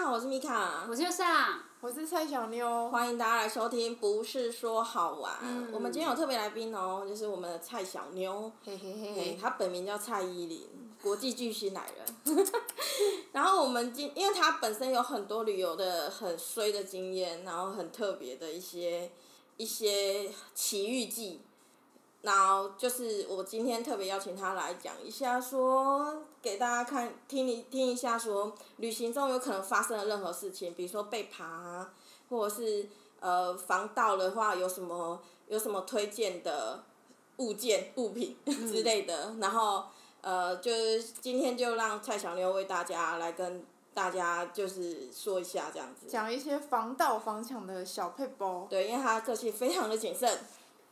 家好，我是米卡，我是右上，我是蔡小妞，欢迎大家来收听，不是说好玩。嗯、我们今天有特别来宾哦，就是我们的蔡小妞，嘿嘿嘿，她本名叫蔡依林，国际巨星来了。然后我们今，因为她本身有很多旅游的很衰的经验，然后很特别的一些一些奇遇记。然后就是我今天特别邀请他来讲一下说，说给大家看听一听一下说，说旅行中有可能发生的任何事情，比如说被爬啊，或者是呃防盗的话有什么有什么推荐的物件物品之类的。嗯、然后呃，就是今天就让蔡小妞为大家来跟大家就是说一下这样子。讲一些防盗防抢的小配包。对，因为他个性非常的谨慎。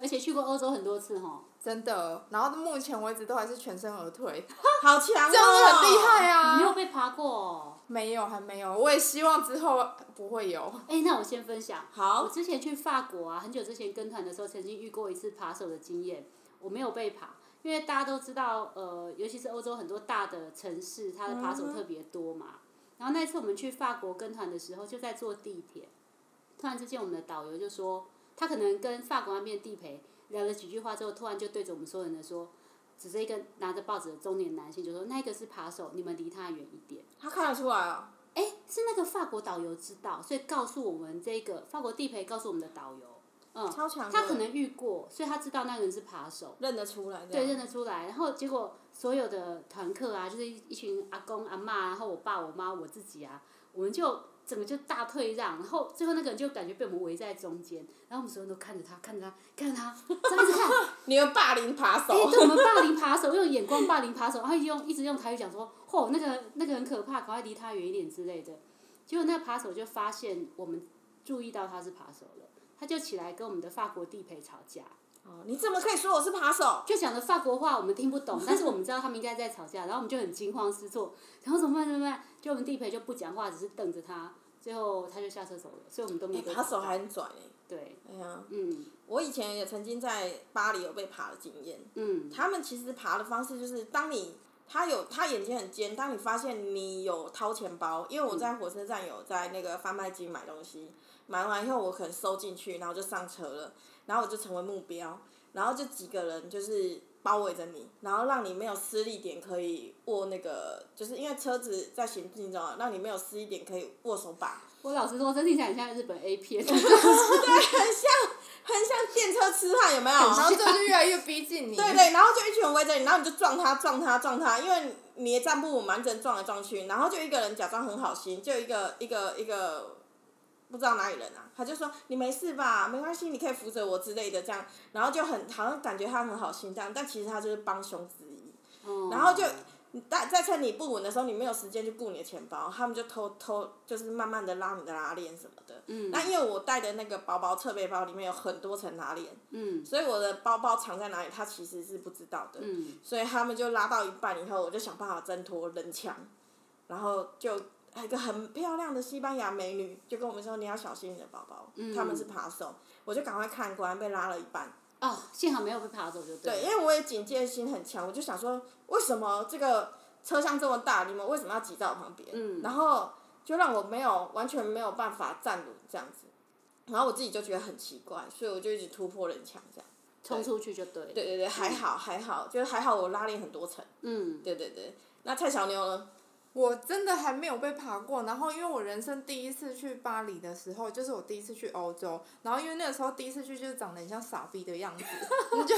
而且去过欧洲很多次哈，真的。然后目前为止都还是全身而退，好强哦！这样很厉害啊！你没有被爬过哦？没有，还没有。我也希望之后不会有。哎，那我先分享。好。我之前去法国啊，很久之前跟团的时候，曾经遇过一次扒手的经验。我没有被爬，因为大家都知道，呃，尤其是欧洲很多大的城市，它的扒手特别多嘛。嗯、然后那次我们去法国跟团的时候，就在坐地铁，突然之间我们的导游就说。他可能跟法国那边地陪聊了几句话之后，突然就对着我们所有人的说，指着一个拿着报纸的中年男性，就说：“那个是扒手，你们离他远一点。”他看得出来啊？哎，是那个法国导游知道，所以告诉我们这个法国地陪告诉我们的导游，嗯，超强。他可能遇过，所以他知道那个人是扒手，认得出来。对，认得出来。然后结果所有的团客啊，就是一群阿公阿妈，然后我爸我妈我自己啊，我们就。整个就大退让，然后最后那个人就感觉被我们围在中间，然后我们所有人都看着他，看着他，看着他，这样子看。你们霸凌扒手。哎，对，我们霸凌扒手，用眼光霸凌扒手，然后用一直用台语讲说，嚯，那个那个很可怕，赶快离他远一点之类的。结果那个扒手就发现我们注意到他是扒手了，他就起来跟我们的法国地陪吵架。哦，你怎么可以说我是扒手？就讲的法国话，我们听不懂，但是我们知道他们应该在吵架，然后我们就很惊慌失措，然后怎么办？怎么办？就我们地陪就不讲话，只是瞪着他。最后他就下车走了，所以我们都没被扒。扒手还很拽哎。对。哎呀。嗯。我以前也曾经在巴黎有被扒的经验。嗯。他们其实扒的方式就是，当你他有他眼睛很尖，当你发现你有掏钱包，因为我在火车站有在那个贩卖机买东西，买完以后我可能收进去，然后就上车了，然后我就成为目标，然后就几个人就是。包围着你，然后让你没有施力点可以握那个，就是因为车子在行进中，让你没有施力点可以握手把。我老实说，这听起来很像日本 A 片。对，很像，很像电车痴汉，有没有？然后这就越来越逼近你。对对，然后就一群人围着你，然后你就撞他，撞他，撞他，因为你也站不稳，蛮人撞来撞去，然后就一个人假装很好心，就一个一个一个。不知道哪里人啊，他就说你没事吧，没关系，你可以扶着我之类的这样，然后就很好像感觉他很好心这样，但其实他就是帮凶之一。嗯、然后就在在趁你不稳的时候，你没有时间去顾你的钱包，他们就偷偷就是慢慢的拉你的拉链什么的。嗯。那因为我带的那个包包侧背包里面有很多层拉链。嗯。所以我的包包藏在哪里，他其实是不知道的。嗯。所以他们就拉到一半以后，我就想办法挣脱人墙，然后就。一个很漂亮的西班牙美女就跟我们说：“你要小心你的宝宝，嗯、他们是扒手。”我就赶快看，果然被拉了一半。哦，幸好没有被扒走就对。对，因为我也警戒心很强，我就想说，为什么这个车厢这么大，你们为什么要挤在我旁边？嗯。然后就让我没有完全没有办法站稳这样子，然后我自己就觉得很奇怪，所以我就一直突破人墙这样。冲出去就对。对对对，还好还好，就是还好我拉链很多层。嗯。对对对，那蔡小妞呢？我真的还没有被爬过，然后因为我人生第一次去巴黎的时候，就是我第一次去欧洲，然后因为那个时候第一次去就是长得很像傻逼的样子，你就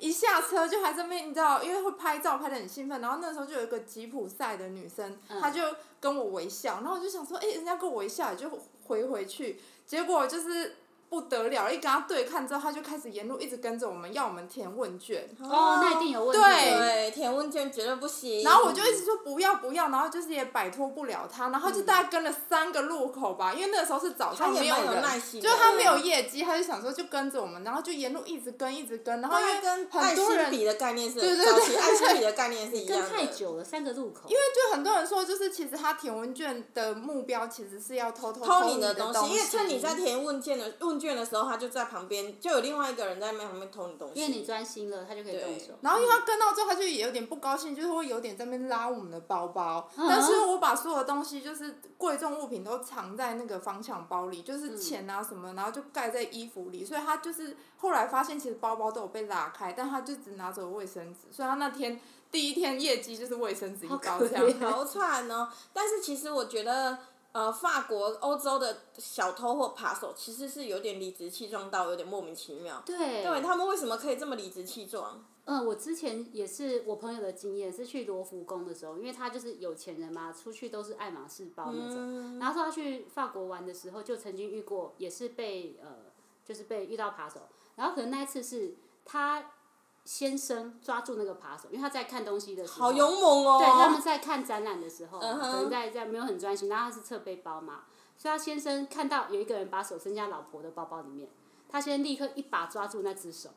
一下车就还在那边，你知道，因为会拍照拍的很兴奋，然后那时候就有一个吉普赛的女生，她就跟我微笑，然后我就想说，哎，人家跟我微笑，就回回去，结果就是。不得了！一跟他对看之后，他就开始沿路一直跟着我们，要我们填问卷。哦，那一定有问题。对，填问卷绝对不行。然后我就一直说不要不要，然后就是也摆脱不了他，然后就大概跟了三个路口吧，因为那个时候是早上没有人，就他没有业绩，他就想说就跟着我们，然后就沿路一直跟一直跟，然后因为跟很多人比的概念是，对对对，爱心比的概念是一样的。跟太久了，三个路口。因为就很多人说，就是其实他填问卷的目标其实是要偷偷偷你的东西，因为趁你在填问卷的问。券的时候，他就在旁边，就有另外一个人在那旁边偷你东西。因为你专心了，他就可以动手。然后因为他跟到之后，他就也有点不高兴，就是会有点在那边拉我们的包包。嗯、但是我把所有东西，就是贵重物品都藏在那个防抢包里，就是钱啊什么，然后就盖在衣服里。所以他就是后来发现，其实包包都有被拉开，但他就只拿走卫生纸。所以他那天第一天业绩就是卫生纸一包这样。好惨哦！但是其实我觉得。呃，法国、欧洲的小偷或扒手其实是有点理直气壮到有点莫名其妙。对。对，他们为什么可以这么理直气壮？嗯，我之前也是我朋友的经验，是去罗浮宫的时候，因为他就是有钱人嘛，出去都是爱马仕包那种。嗯。然后说他去法国玩的时候，就曾经遇过，也是被呃，就是被遇到扒手。然后可能那一次是他。先生抓住那个扒手，因为他在看东西的时候，好勇猛哦！对，他们在看展览的时候，uh -huh. 可能在在没有很专心，然后他是侧背包嘛，所以他先生看到有一个人把手伸进老婆的包包里面，他先立刻一把抓住那只手，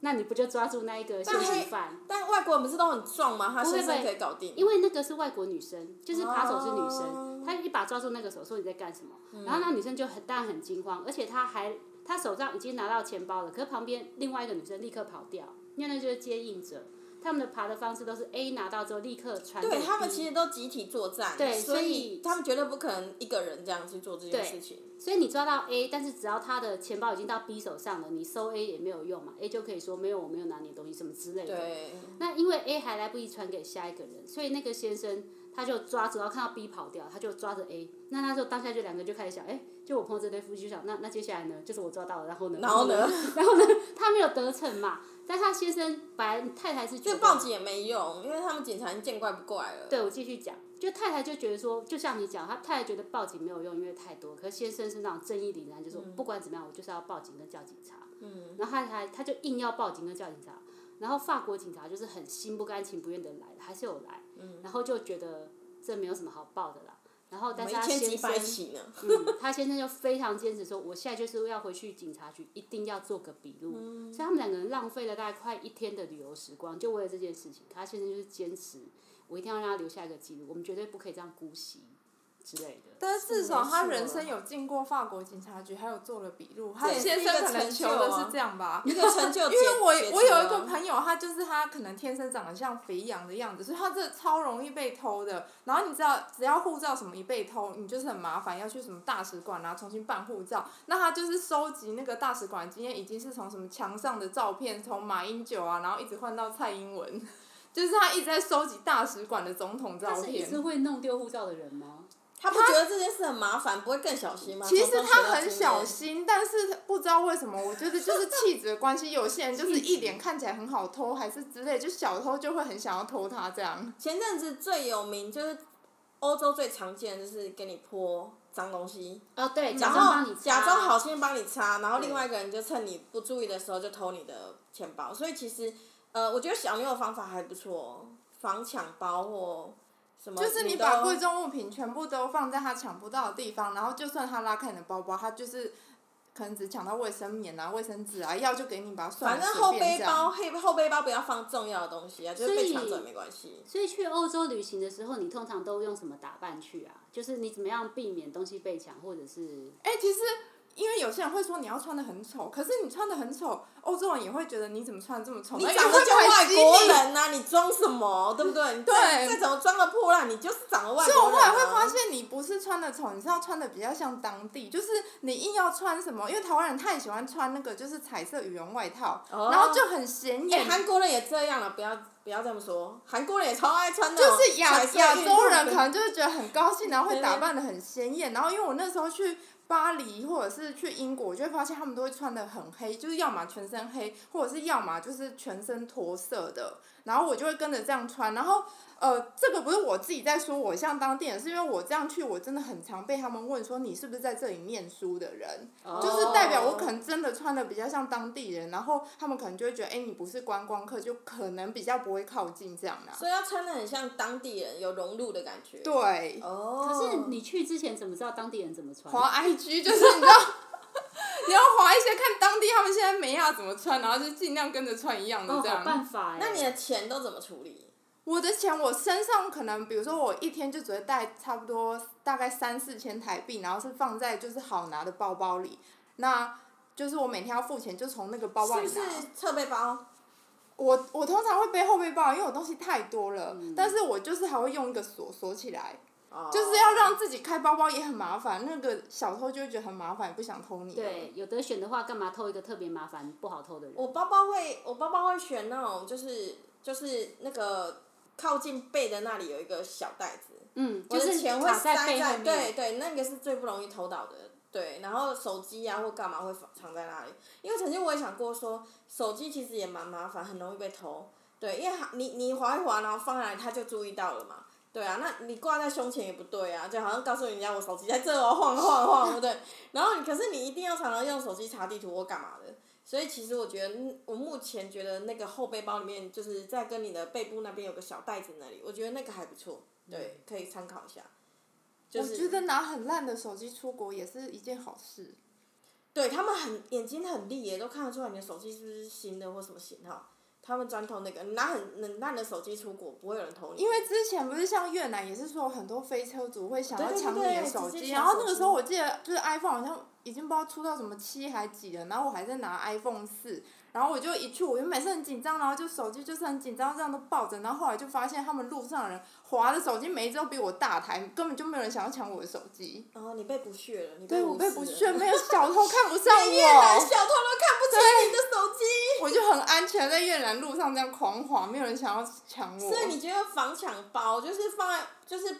那你不就抓住那一个现行犯？但外国人不是都很壮吗？他先生可以搞定。因为那个是外国女生，就是扒手是女生，他、uh 一把抓住那个手，说你在干什么？嗯、然后那女生就很但很惊慌，而且他还他手上已经拿到钱包了，可是旁边另外一个女生立刻跑掉。因为那就是接应者，他们的爬的方式都是 A 拿到之后立刻传。对，他们其实都集体作战，对，所以他们绝对不可能一个人这样去做这件事情。所以你抓到 A，但是只要他的钱包已经到 B 手上了，你收 A 也没有用嘛，A 就可以说没有，我没有拿你的东西什么之类的。对。那因为 A 还来不及传给下一个人，所以那个先生他就抓着，然后看到 B 跑掉，他就抓着 A。那那时候当下就两个就开始想，哎。就我朋友这对夫妻就想，那那接下来呢？就是我抓到了，然后呢？然后呢？然后呢？他没有得逞嘛？但他先生本来太太是觉得。这报警也没用，因为他们警察已经见怪不怪了。对，我继续讲，就太太就觉得说，就像你讲，他太太觉得报警没有用，因为太多。可是先生是那种正义凛然，就说、是、不管怎么样，我就是要报警跟叫警察。嗯。然后他还他就硬要报警跟叫警察，然后法国警察就是很心不甘情不愿的来，还是有来。嗯。然后就觉得这没有什么好报的啦。然后，但是他先生，嗯，他先生就非常坚持说，我现在就是要回去警察局，一定要做个笔录。嗯。所以他们两个人浪费了大概快一天的旅游时光，就为了这件事情。他先生就是坚持，我一定要让他留下一个记录，我们绝对不可以这样姑息。之类的，但是至少他人生有进过法国警察局，还有做了笔录。他先生可能求的是这样吧，一个成就。因为我我有一个朋友，他就是他可能天生长得像肥羊的样子，所以他这超容易被偷的。然后你知道，只要护照什么一被偷，你就是很麻烦，要去什么大使馆啊重新办护照。那他就是收集那个大使馆经验，已经是从什么墙上的照片，从马英九啊，然后一直换到蔡英文，就是他一直在收集大使馆的总统照片。他是也是会弄丢护照的人吗？他不觉得这件事很麻烦，不会更小心吗？其实他很小心，但是不知道为什么，我觉得就是气质的关系。有些人就是一脸看起来很好偷，还是之类，就小偷就会很想要偷他这样。前阵子最有名就是欧洲最常见的就是给你泼脏东西。哦，对，然后假装好心帮你擦，然后另外一个人就趁你不注意的时候就偷你的钱包。所以其实，呃，我觉得小妞的方法还不错，防抢包或。就是你把贵重物品全部都放在他抢不到的地方，然后就算他拉开你的包包，他就是可能只抢到卫生棉啊、卫生纸啊，要就给你把它算了。反正后背包、后后背包不要放重要的东西啊，就是被抢走也没关系。所以去欧洲旅行的时候，你通常都用什么打扮去啊？就是你怎么样避免东西被抢，或者是？哎、欸，其实。因为有些人会说你要穿的很丑，可是你穿的很丑，欧洲人也会觉得你怎么穿的这么丑？你长得像外国人呐、啊，你装什么？对不对？对，再怎么装的破烂，你就是长得外国人、啊。所以我后来会发现，你不是穿的丑，你是要穿的比较像当地，就是你硬要穿什么？因为台湾人太喜欢穿那个就是彩色羽绒外套，哦、然后就很显眼。韩国人也这样了，不要不要这么说，韩国人也超爱穿的。就是亚亚洲人可能就是觉得很高兴，然后会打扮的很鲜艳，然后因为我那时候去。巴黎或者是去英国，我就会发现他们都会穿的很黑，就是要么全身黑，或者是要么就是全身驼色的，然后我就会跟着这样穿，然后。呃，这个不是我自己在说，我像当地人，是因为我这样去，我真的很常被他们问说，你是不是在这里念书的人？Oh. 就是代表我可能真的穿的比较像当地人，然后他们可能就会觉得，哎，你不是观光客，就可能比较不会靠近这样的。所以要穿的很像当地人，有融入的感觉。对。哦、oh.。可是你去之前怎么知道当地人怎么穿？滑 IG 就是你知道，你要划一些看当地他们现在美亚怎么穿，然后就尽量跟着穿一样的这样。Oh, 办法。那你的钱都怎么处理？我的钱，我身上可能，比如说我一天就只会带差不多大概三四千台币，然后是放在就是好拿的包包里。那就是我每天要付钱，就从那个包包里拿。是不是侧背包？我我通常会背后背包，因为我东西太多了，嗯、但是我就是还会用一个锁锁起来。哦、就是要让自己开包包也很麻烦，那个小偷就会觉得很麻烦，不想偷你。对，有得选的话，干嘛偷一个特别麻烦、不好偷的人？我包包会，我包包会选那种，就是就是那个靠近背的那里有一个小袋子。嗯，就是钱会塞在，在对对，那个是最不容易偷到的。对，然后手机啊或干嘛会藏在那里？因为曾经我也想过说，手机其实也蛮麻烦，很容易被偷。对，因为你你划一划，然后放下来，他就注意到了嘛。对啊，那你挂在胸前也不对啊，就好像告诉人家我手机在这哦，晃晃晃，对不对？然后可是你一定要常常用手机查地图或干嘛的，所以其实我觉得，我目前觉得那个后背包里面，就是在跟你的背部那边有个小袋子那里，我觉得那个还不错，对，可以参考一下。就是、我觉得拿很烂的手机出国也是一件好事。对他们很眼睛很利耶，都看得出来你的手机是不是新的或什么型号。他们专偷那个，你拿很冷淡的手机出国，不会有人偷你。因为之前不是像越南，也是说很多飞车族会想要抢你的手机，然后那个时候我记得就是 iPhone 好像已经不知道出到什么七还几了，然后我还在拿 iPhone 四。然后我就一去，我就每次很紧张，然后就手机就是很紧张，这样都抱着。然后后来就发现他们路上的人滑的手机每一只都比我大台，根本就没有人想要抢我的手机。哦，你被不屑了，你被我被不屑，没有小偷看不上我。越南小偷都看不起你的手机。我就很安全在越南路上这样狂滑，没有人想要抢我。所以你觉得防抢包就是放在就是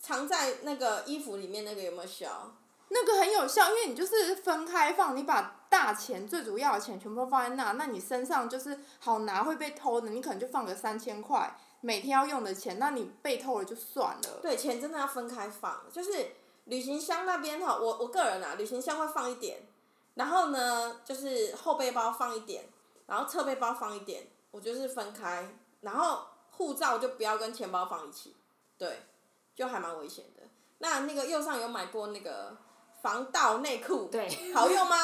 藏在那个衣服里面那个有没有效？那个很有效，因为你就是分开放，你把大钱最主要的钱全部都放在那，那你身上就是好拿会被偷的，你可能就放个三千块，每天要用的钱，那你被偷了就算了。对，钱真的要分开放，就是旅行箱那边哈，我我个人啊，旅行箱会放一点，然后呢，就是后背包放一点，然后侧背包放一点，我就是分开，然后护照就不要跟钱包放一起，对，就还蛮危险的。那那个右上有买过那个。防盗内裤，对，好用吗？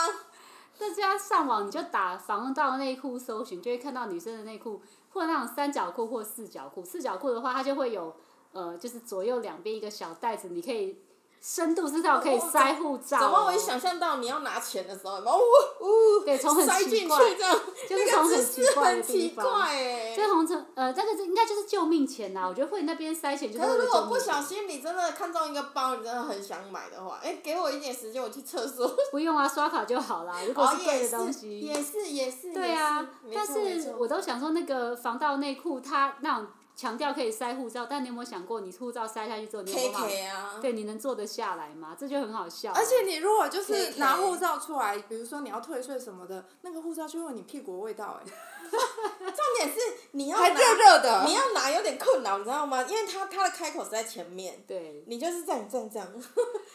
大家上网你就打防盗内裤搜寻，就会看到女生的内裤，或那种三角裤或四角裤。四角裤的话，它就会有，呃，就是左右两边一个小袋子，你可以。深度知道可以塞护照、哦。怎么我一想象到你要拿钱的时候，然后呜呜，对，从很奇怪，塞进去这样，就是从很奇怪的地方。怪欸、就从从呃，这个应该就是救命钱呐，我觉得会那边塞钱就是如果不小心你真的看中一个包，你真的很想买的话，哎、欸，给我一点时间，我去厕所。不用啊，刷卡就好啦。如果是贵的东西。哦、也是也是。对啊，但是我都想说那个防盗内裤，它那种。强调可以塞护照，但你有没有想过，你护照塞下去之后，你有办法？啊、对，你能坐得下来吗？这就很好笑。而且你如果就是拿护照出来，比如说你要退税什么的，那个护照就会有你屁股的味道哎。重点是你要拿，还热热的，你要拿有点困难，你知道吗？因为它它的开口是在前面。对。你就是这样这样这样。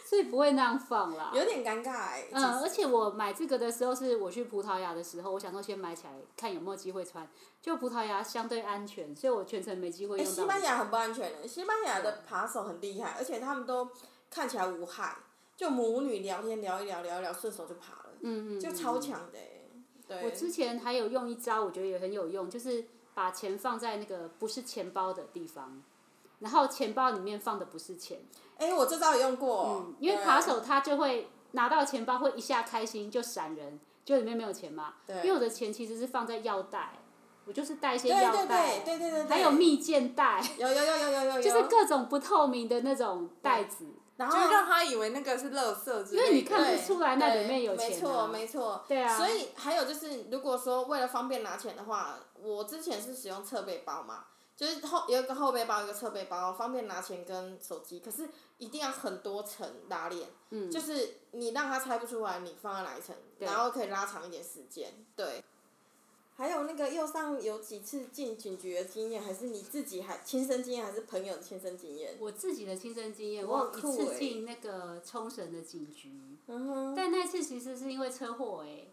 所以不会那样放啦。有点尴尬哎。嗯，而且我买这个的时候是我去葡萄牙的时候，我想说先买起来看有没有机会穿。就葡萄牙相对安全，所以我全程没机会用到。西班牙很不安全的，西班牙的扒手很厉害，而且他们都看起来无害，就母女聊天聊一聊聊一聊，顺手就爬了，嗯嗯，就超强的。对。我之前还有用一招，我觉得也很有用，就是把钱放在那个不是钱包的地方，然后钱包里面放的不是钱。哎，我这招也用过。嗯，因为扒手他就会拿到钱包会一下开心就闪人，就里面没有钱嘛。对。因为我的钱其实是放在腰带。我就是带一些腰带，对对对对对，还有蜜饯袋，有有有有有有，就是各种不透明的那种袋子，然后就让他以为那个是垃圾之类的，因为你看不出来那里面有钱。没错没错。对啊。所以还有就是，如果说为了方便拿钱的话，我之前是使用侧背包嘛，就是后有一个后背包，一个侧背包，方便拿钱跟手机，可是一定要很多层拉链，嗯，就是你让他猜不出来你放在哪一层，然后可以拉长一点时间，对。还有那个右上有几次进警局的经验，还是你自己还亲身经验，还是朋友的亲身经验？我自己的亲身经验，我有一次进那个冲绳的警局，嗯、但那次其实是因为车祸哎。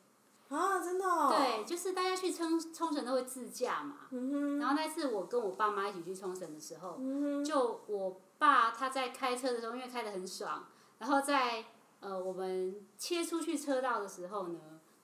啊，真的、哦。对，就是大家去冲冲绳都会自驾嘛，嗯、然后那次我跟我爸妈一起去冲绳的时候，嗯、就我爸他在开车的时候，因为开得很爽，然后在呃我们切出去车道的时候呢。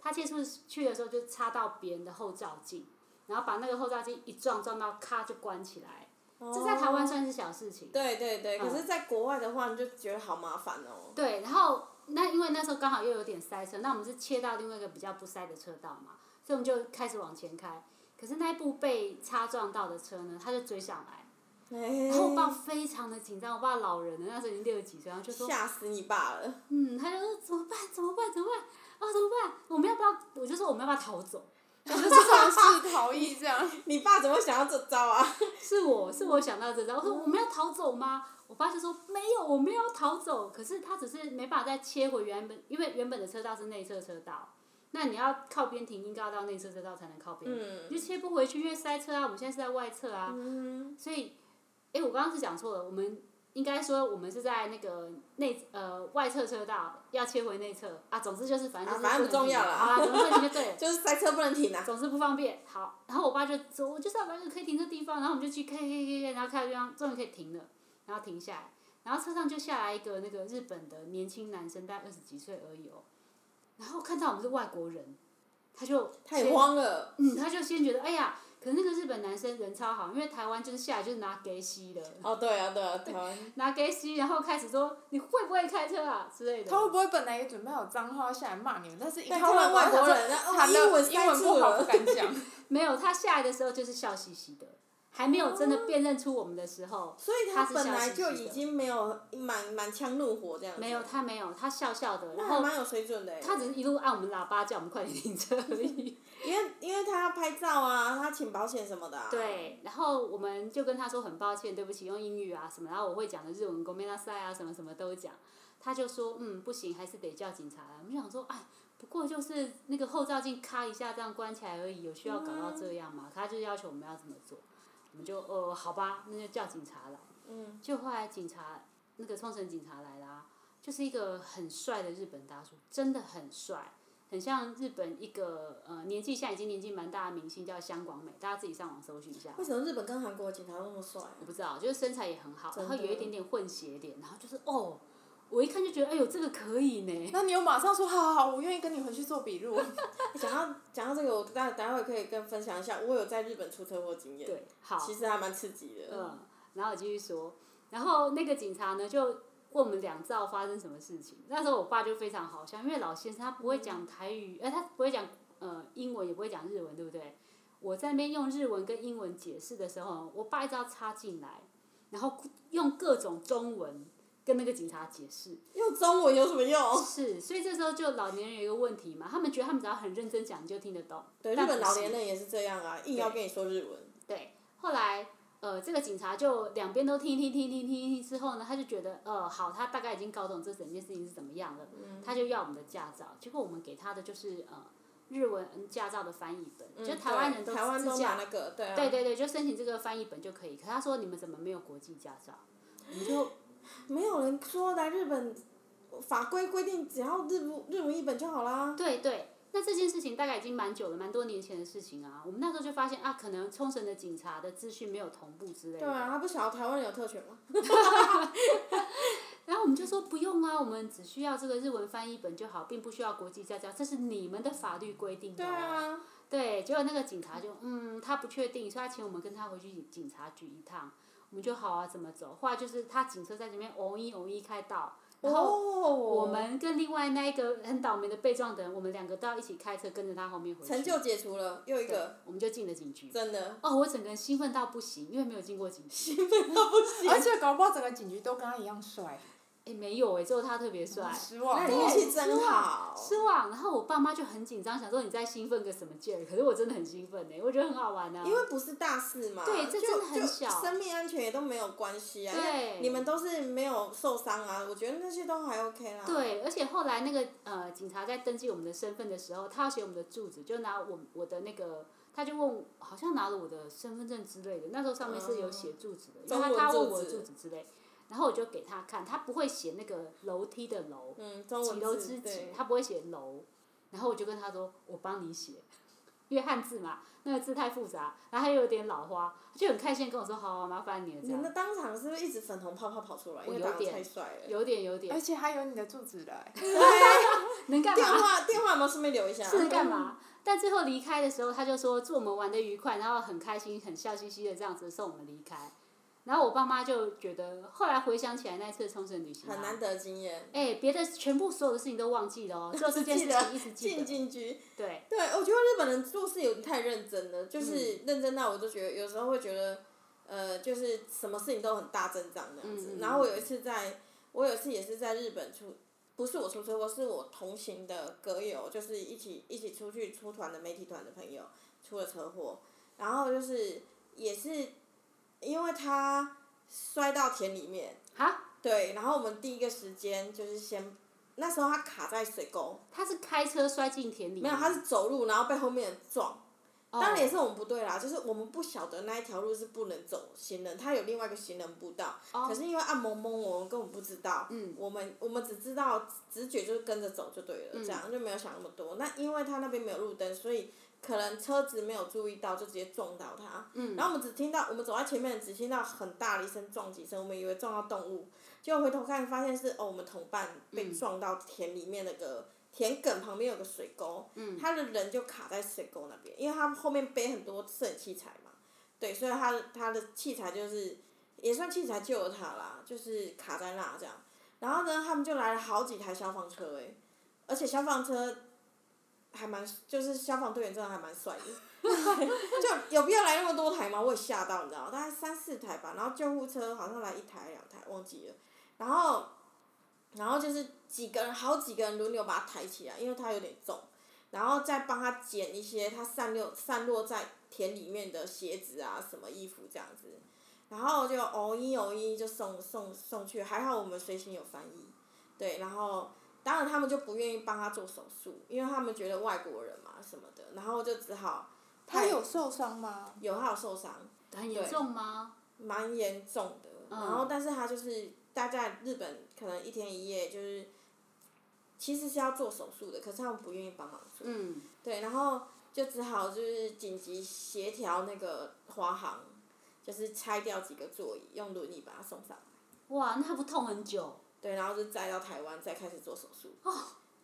他切出去的时候就插到别人的后照镜，然后把那个后照镜一撞，撞到咔就关起来。哦、这在台湾算是小事情。对对对，嗯、可是在国外的话，你就觉得好麻烦哦。对，然后那因为那时候刚好又有点塞车，那我们是切到另外一个比较不塞的车道嘛，所以我们就开始往前开。可是那一部被擦撞到的车呢，他就追上来，欸、然后我爸非常的紧张，我爸老人了，那时候已经六十几岁，然后就说吓死你爸了。嗯，他就说怎么办？怎么办？怎么办？啊，怎么办？我们要不要？我就说我们要不要逃走？就是尝试逃逸这样。你爸怎么想到这招啊？是我是我想到这招，我说我们要逃走吗？我爸就说没有，我没有逃走。可是他只是没办法再切回原本，因为原本的车道是内侧车道，那你要靠边停，应该要到内侧车道才能靠边，嗯、你就切不回去，因为塞车啊。我们现在是在外侧啊，嗯、所以，哎、欸，我刚刚是讲错了，我们。应该说我们是在那个内呃外侧车道要切回内侧啊，总之就是反正就是。啊，反正不重要了。啊，总之就对了。就是塞车不能停啊。总之不方便。好，然后我爸就说，我就是要找一个可以停的地方，然后我们就去开开开开，然后开到地方终于可以停了，然后停下来，然后车上就下来一个那个日本的年轻男生，大概二十几岁而已哦，然后看到我们是外国人，他就太慌了。嗯，他就先觉得哎呀。可是那个日本男生人超好，因为台湾就是下来就是拿给吸的。哦，对啊，对啊，台湾。拿给吸，然后开始说你会不会开车啊之类的。他会不会本来也准备好脏话下来骂你们，但是一看到外国人，他英文英文不好不敢讲。没有，他下来的时候就是笑嘻嘻的。还没有真的辨认出我们的时候，所以他本来就已经没有满满腔怒火这样子。没有，他没有，他笑笑的，然后蛮有水准的。他只是一路按我们喇叭叫我们快点停车而已。因为因为他要拍照啊，他请保险什么的啊。对，然后我们就跟他说很抱歉，对不起，用英语啊什么，然后我会讲的日文，ごめんなさい啊什么什么都讲。他就说嗯不行，还是得叫警察来。我们想说哎，不过就是那个后照镜咔一下这样关起来而已，有需要搞到这样吗？他就要求我们要这么做。 我们就呃好吧，那就叫警察来。嗯。就后来警察那个冲绳警察来啦，就是一个很帅的日本大叔，真的很帅，很像日本一个呃年纪现在已经年纪蛮大的明星叫香广美，大家自己上网搜寻一下。为什么日本跟韩国的警察那么帅？我不知道，就是身材也很好，然后有一点点混血脸，然后就是哦。我一看就觉得，哎呦，这个可以呢。那你有马上说，好好好，我愿意跟你回去做笔录。讲到讲到这个，我待待会可以跟分享一下，我有在日本出车祸经验。对，好。其实还蛮刺激的。嗯，然后我继续说，然后那个警察呢，就问我们两造发生什么事情。那时候我爸就非常好笑，因为老先生他不会讲台语，哎、嗯，他不会讲呃英文，也不会讲日文，对不对？我在那边用日文跟英文解释的时候，我爸一直要插进来，然后用各种中文。跟那个警察解释，用中文有什么用？是，所以这时候就老年人有一个问题嘛，他们觉得他们只要很认真讲，你就听得懂。对，日本老年人也是这样啊，硬要跟你说日文。对，后来呃，这个警察就两边都听听听听听听之后呢，他就觉得呃好，他大概已经搞懂这整件事情是怎么样了，嗯、他就要我们的驾照。结果我们给他的就是呃日文驾照的翻译本，嗯、就台湾人都台湾都拿那个，对、啊、对对对，就申请这个翻译本就可以。可他说你们怎么没有国际驾照？我们就。没有人说来日本，法规规定只要日日文一本就好啦。对对，那这件事情大概已经蛮久了，蛮多年前的事情啊。我们那时候就发现啊，可能冲绳的警察的资讯没有同步之类的。对啊，他不晓得台湾人有特权吗？然后我们就说不用啊，我们只需要这个日文翻译本就好，并不需要国际驾照，这是你们的法律规定的。对啊。对，结果那个警察就嗯，他不确定，所以他请我们跟他回去警察局一趟。我们就好啊，怎么走？后来就是他警车在这边，哦一哦一开道，然后我们跟另外那一个很倒霉的被撞的人，我们两个都要一起开车跟着他后面回去。成就解除了，又一个，我们就进了警局。真的。哦，我整个人兴奋到不行，因为没有进过警局。兴奋到不行。而且搞不好整个警局都跟他一样帅。诶，没有诶，只有他特别帅。失望。那运气真好。失望，然后我爸妈就很紧张，想说你在兴奋个什么劲儿？可是我真的很兴奋呢，我觉得很好玩啊。因为不是大事嘛。对，这真的很小。生命安全也都没有关系啊。对。你们都是没有受伤啊，我觉得那些都还 OK 啦。对，而且后来那个呃警察在登记我们的身份的时候，他要写我们的住址，就拿我我的那个，他就问，好像拿了我的身份证之类的，那时候上面是有写住址的，嗯、因为他他问我的住址之类。然后我就给他看，他不会写那个楼梯的楼，嗯、几楼之几，他不会写楼。然后我就跟他说：“我帮你写，因为汉字嘛，那个字太复杂，然后他又有点老花，就很开心跟我说：‘好，好，麻烦你了。’这样。”你们当场是不是一直粉红泡泡跑出来？我有点，太帅了有点，有点。而且还有你的住址来。对。能干嘛？电话电话有没有顺便留一下？是干嘛？但最后离开的时候，他就说：“祝我们玩得愉快。”然后很开心、很笑嘻嘻的这样子送我们离开。然后我爸妈就觉得，后来回想起来那次冲绳旅行、啊，很难得经验。哎、欸，别的全部所有的事情都忘记了哦，做这件事情一直记得。进进去。对。对，我觉得日本人做事有点太认真了，就是认真到我都觉得有时候会觉得，呃，就是什么事情都很大阵仗这样子。嗯嗯，然后我有一次在，我有一次也是在日本出，不是我出车祸，是我同行的歌友，就是一起一起出去出团的媒体团的朋友出了车祸，然后就是也是。因为他摔到田里面，啊，对，然后我们第一个时间就是先，那时候他卡在水沟。他是开车摔进田里面。没有，他是走路，然后被后面撞。当然也是我们不对啦，就是我们不晓得那一条路是不能走行人，他有另外一个行人步道。可是因为暗蒙蒙，我们根本不知道。嗯。我们我们只知道直觉就是跟着走就对了，这样就没有想那么多。那因为他那边没有路灯，所以。可能车子没有注意到，就直接撞到他。嗯。然后我们只听到，我们走在前面，只听到很大的一声撞击声，我们以为撞到动物，结果回头看，发现是哦，我们同伴被撞到田里面那个田埂旁边有个水沟。嗯。他的人就卡在水沟那边，因为他后面背很多摄影器材嘛。对，所以他他的器材就是也算器材救了他啦，就是卡在那这样。然后呢，他们就来了好几台消防车诶，而且消防车。还蛮，就是消防队员真的还蛮帅的，就有必要来那么多台吗？我也吓到，你知道，大概三四台吧，然后救护车好像来一台两台，忘记了，然后，然后就是几个人，好几个人轮流把他抬起来，因为他有点重，然后再帮他捡一些他散落散落在田里面的鞋子啊，什么衣服这样子，然后就哦一哦一就送送送去，还好我们随行有翻译，对，然后。当然，他们就不愿意帮他做手术，因为他们觉得外国人嘛什么的，然后就只好。他有受伤吗？有，他有受伤。很严重吗？蛮严重的，嗯、然后但是他就是大概日本可能一天一夜就是，其实是要做手术的，可是他们不愿意帮忙做。嗯。对，然后就只好就是紧急协调那个华航，就是拆掉几个座椅，用轮椅把他送上来。哇，那他不痛很久？对，然后就再到台湾，再开始做手术。哦。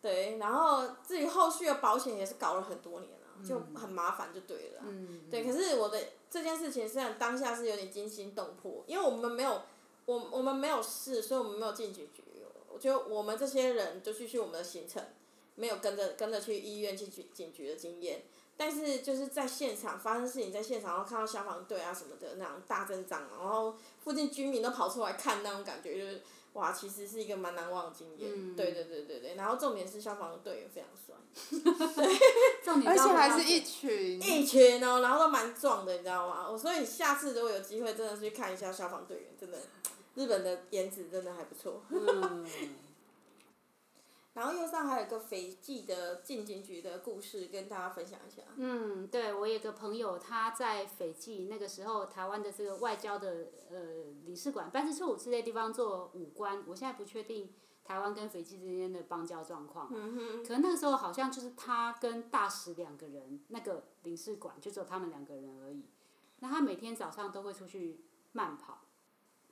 对，然后至于后续的保险也是搞了很多年了，嗯、就很麻烦，就对了。嗯。对，可是我的这件事情虽然当下是有点惊心动魄，因为我们没有，我我们没有事，所以我们没有进警局。我觉得我们这些人就继续我们的行程，没有跟着跟着去医院去警警局的经验。但是就是在现场发生事情，在现场然后看到消防队啊什么的那种大阵仗，然后附近居民都跑出来看那种感觉就是。哇，其实是一个蛮难忘的经验，嗯、对对对对对，然后重点是消防队员非常帅，对，而且还是一群，一群哦，然后都蛮壮的，你知道吗？我所以下次如果有机会，真的去看一下消防队员，真的，日本的颜值真的还不错。嗯然后右上还有一个斐济的进警局的故事，跟大家分享一下。嗯，对，我有个朋友，他在斐济那个时候，台湾的这个外交的呃领事馆办事处之类地方做武官。我现在不确定台湾跟斐济之间的邦交状况。嗯哼。可能那个时候好像就是他跟大使两个人，那个领事馆就只有他们两个人而已。那他每天早上都会出去慢跑，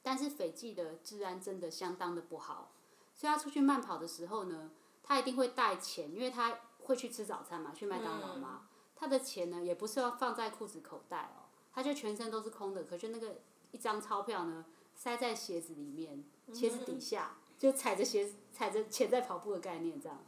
但是斐济的治安真的相当的不好。所以他出去慢跑的时候呢，他一定会带钱，因为他会去吃早餐嘛，去麦当劳嘛。嗯、他的钱呢，也不是要放在裤子口袋哦，他就全身都是空的，可是那个一张钞票呢，塞在鞋子里面，鞋子底下，嗯、就踩着鞋踩着钱在跑步的概念这样。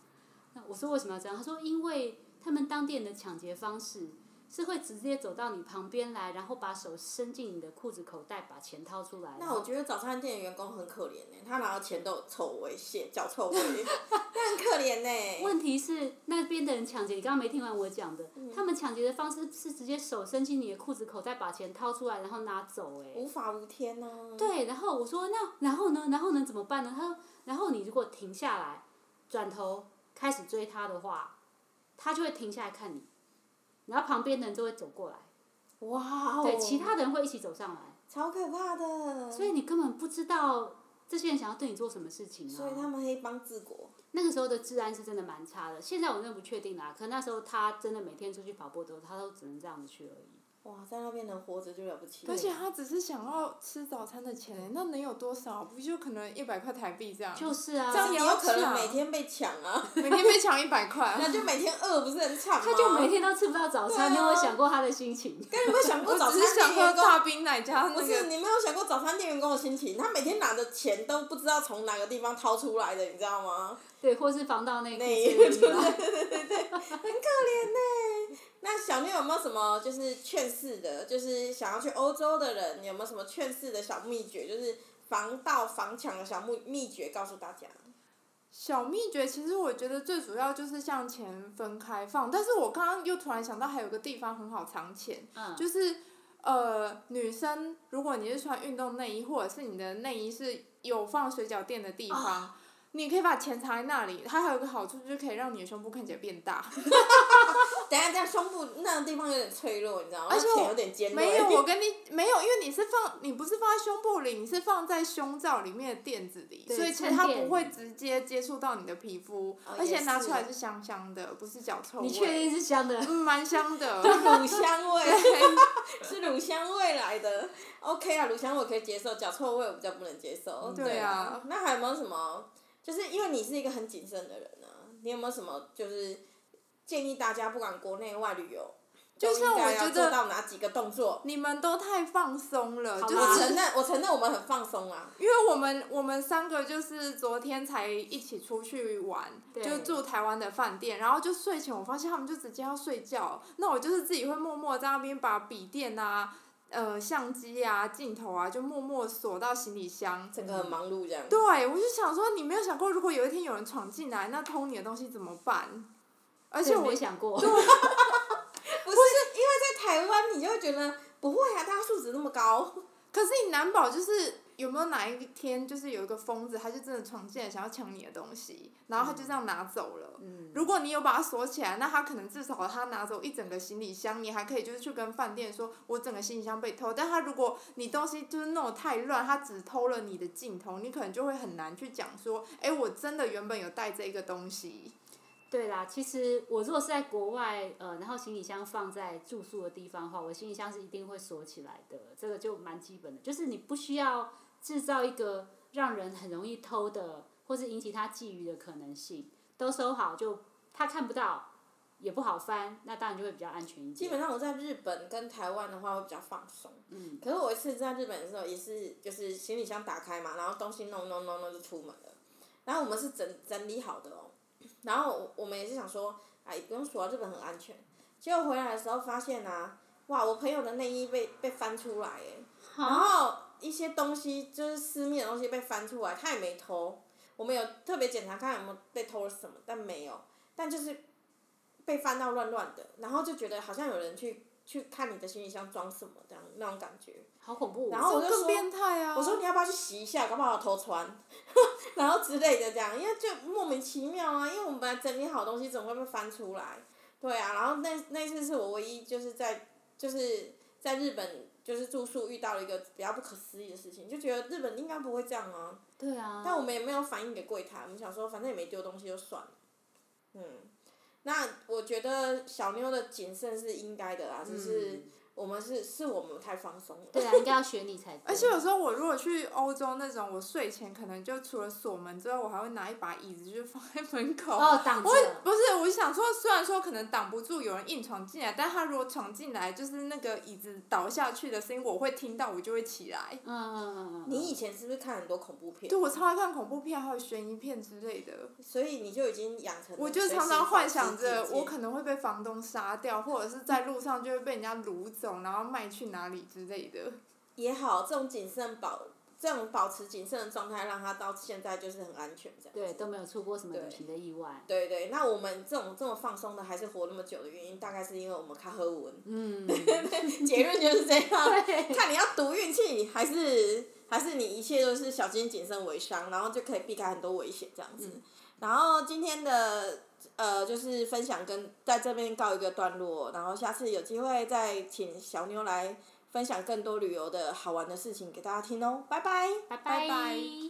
那我说为什么要这样？他说因为他们当地人的抢劫方式。是会直接走到你旁边来，然后把手伸进你的裤子口袋，把钱掏出来。那我觉得早餐店的员工很可怜呢，他拿到钱都有臭味，血脚臭味，很可怜呢。问题是那边的人抢劫，你刚刚没听完我讲的，嗯、他们抢劫的方式是直接手伸进你的裤子口袋，把钱掏出来，然后拿走，哎。无法无天呢、啊。对，然后我说那然后呢？然后能怎么办呢？他说，然后你如果停下来，转头开始追他的话，他就会停下来看你。然后旁边的人就会走过来，哇哦！对，其他的人会一起走上来，超可怕的。所以你根本不知道这些人想要对你做什么事情啊。所以他们黑帮治国。那个时候的治安是真的蛮差的，现在我真的不确定啦。可那时候他真的每天出去跑步的时候，他都只能这样子去而已。哇，在那边能活着就了不起。而且他只是想要吃早餐的钱，那能有多少？不就可能一百块台币这样？就是啊。这样也有可能每天被抢啊。每天被抢一百块。那就每天饿，不是很惨吗？他就每天都吃不到早餐，你有没有想过他的心情？根本没有想过早餐店员工。我只是想喝大冰奶加那个。不是，你没有想过早餐店员工的心情？他每天拿的钱都不知道从哪个地方掏出来的，你知道吗？对，或是防盗内裤。对对对对对，很可怜呢。那小妞有没有什么就是劝世的，就是想要去欧洲的人，你有没有什么劝世的小秘诀，就是防盗防抢的小秘秘诀，告诉大家？小秘诀其实我觉得最主要就是向前分开放，但是我刚刚又突然想到还有个地方很好藏钱，嗯、就是呃女生如果你是穿运动内衣，或者是你的内衣是有放水饺垫的地方。哦你可以把钱藏在那里，它还有个好处，就是可以让你的胸部看起来变大。等下，这样胸部那个地方有点脆弱，你知道吗？而且有点尖锐。没有，我跟你没有，因为你是放，你不是放在胸部里，你是放在胸罩里面的垫子里，所以其实它不会直接接触到你的皮肤，哦、而且拿出来是香香的，不是脚臭味。你确定是香的？嗯，蛮香的。乳香味。是乳香味来的，OK 啊，乳香味我可以接受，脚臭味我比较不能接受。对啊。那还有没有什么？就是因为你是一个很谨慎的人呢、啊，你有没有什么就是建议大家不管国内外旅游，就像我觉得做到哪几个动作？你们都太放松了，就是我承认，我承认我们很放松啊。因为我们我们三个就是昨天才一起出去玩，就住台湾的饭店，然后就睡前我发现他们就直接要睡觉，那我就是自己会默默在那边把笔电啊。呃，相机啊，镜头啊，就默默锁到行李箱。整个很忙碌这样。对，我就想说，你没有想过，如果有一天有人闯进来，那偷你的东西怎么办？而且我没想过。对。不是，因为在台湾，你就会觉得不会啊，大家素质那么高。可是你难保就是。有没有哪一天，就是有一个疯子，他就真的闯进来想要抢你的东西，然后他就这样拿走了。嗯。如果你有把它锁起来，那他可能至少他拿走一整个行李箱，你还可以就是去跟饭店说，我整个行李箱被偷。但他如果你东西就是弄得太乱，他只偷了你的镜头，你可能就会很难去讲说，哎，我真的原本有带这个东西。对啦，其实我如果是在国外，呃，然后行李箱放在住宿的地方的话，我行李箱是一定会锁起来的，这个就蛮基本的，就是你不需要制造一个让人很容易偷的，或是引起他觊觎的可能性，都收好，就他看不到，也不好翻，那当然就会比较安全一点。基本上我在日本跟台湾的话会比较放松，嗯，可是我一次在日本的时候也是，就是行李箱打开嘛，然后东西弄弄弄弄就出门了，然后我们是整整理好的哦。然后我们也是想说，哎，不用锁啊，日本很安全。结果回来的时候发现啊，哇，我朋友的内衣被被翻出来哎，然后一些东西就是私密的东西被翻出来，他也没偷。我们有特别检查看有没有被偷了什么，但没有，但就是被翻到乱乱的，然后就觉得好像有人去去看你的行李箱装什么这样那种感觉。好恐怖！然后我就说，啊、我说你要不要去洗一下，搞不好偷穿，然后之类的这样，因为就莫名其妙啊，因为我们本来整理好东西，怎么会被翻出来？对啊，然后那那次是我唯一就是在就是在日本就是住宿遇到了一个比较不可思议的事情，就觉得日本应该不会这样啊。对啊。但我们也没有反映给柜台，我们想说反正也没丢东西就算了。嗯，那我觉得小妞的谨慎是应该的啦，只是。嗯我们是是我们太放松了。对啊，应该要学你才对。而且有时候我如果去欧洲那种，我睡前可能就除了锁门之外，我还会拿一把椅子就放在门口。哦，挡住。不是，我想说，虽然说可能挡不住有人硬闯进来，但他如果闯进来，就是那个椅子倒下去的声音，我会听到，我就会起来。嗯嗯嗯嗯。你以前是不是看很多恐怖片？对，我超爱看恐怖片，还有悬疑片之类的。所以你就已经养成。我就常常幻想着，我可能会被房东杀掉，或者是在路上就会被人家掳走，然后卖去。哪里之类的，也好，这种谨慎保，这种保持谨慎的状态，让他到现在就是很安全，这样。对，都没有出过什么旅行的意外。对，对对，那我们这种这么放松的，还是活那么久的原因，大概是因为我们看喝文。嗯。结论就是这样。看你要赌运气，还是还是你一切都是小心谨慎为上，然后就可以避开很多危险这样子。嗯、然后今天的。呃，就是分享跟在这边告一个段落，然后下次有机会再请小妞来分享更多旅游的好玩的事情给大家听哦，拜拜，拜拜。拜拜。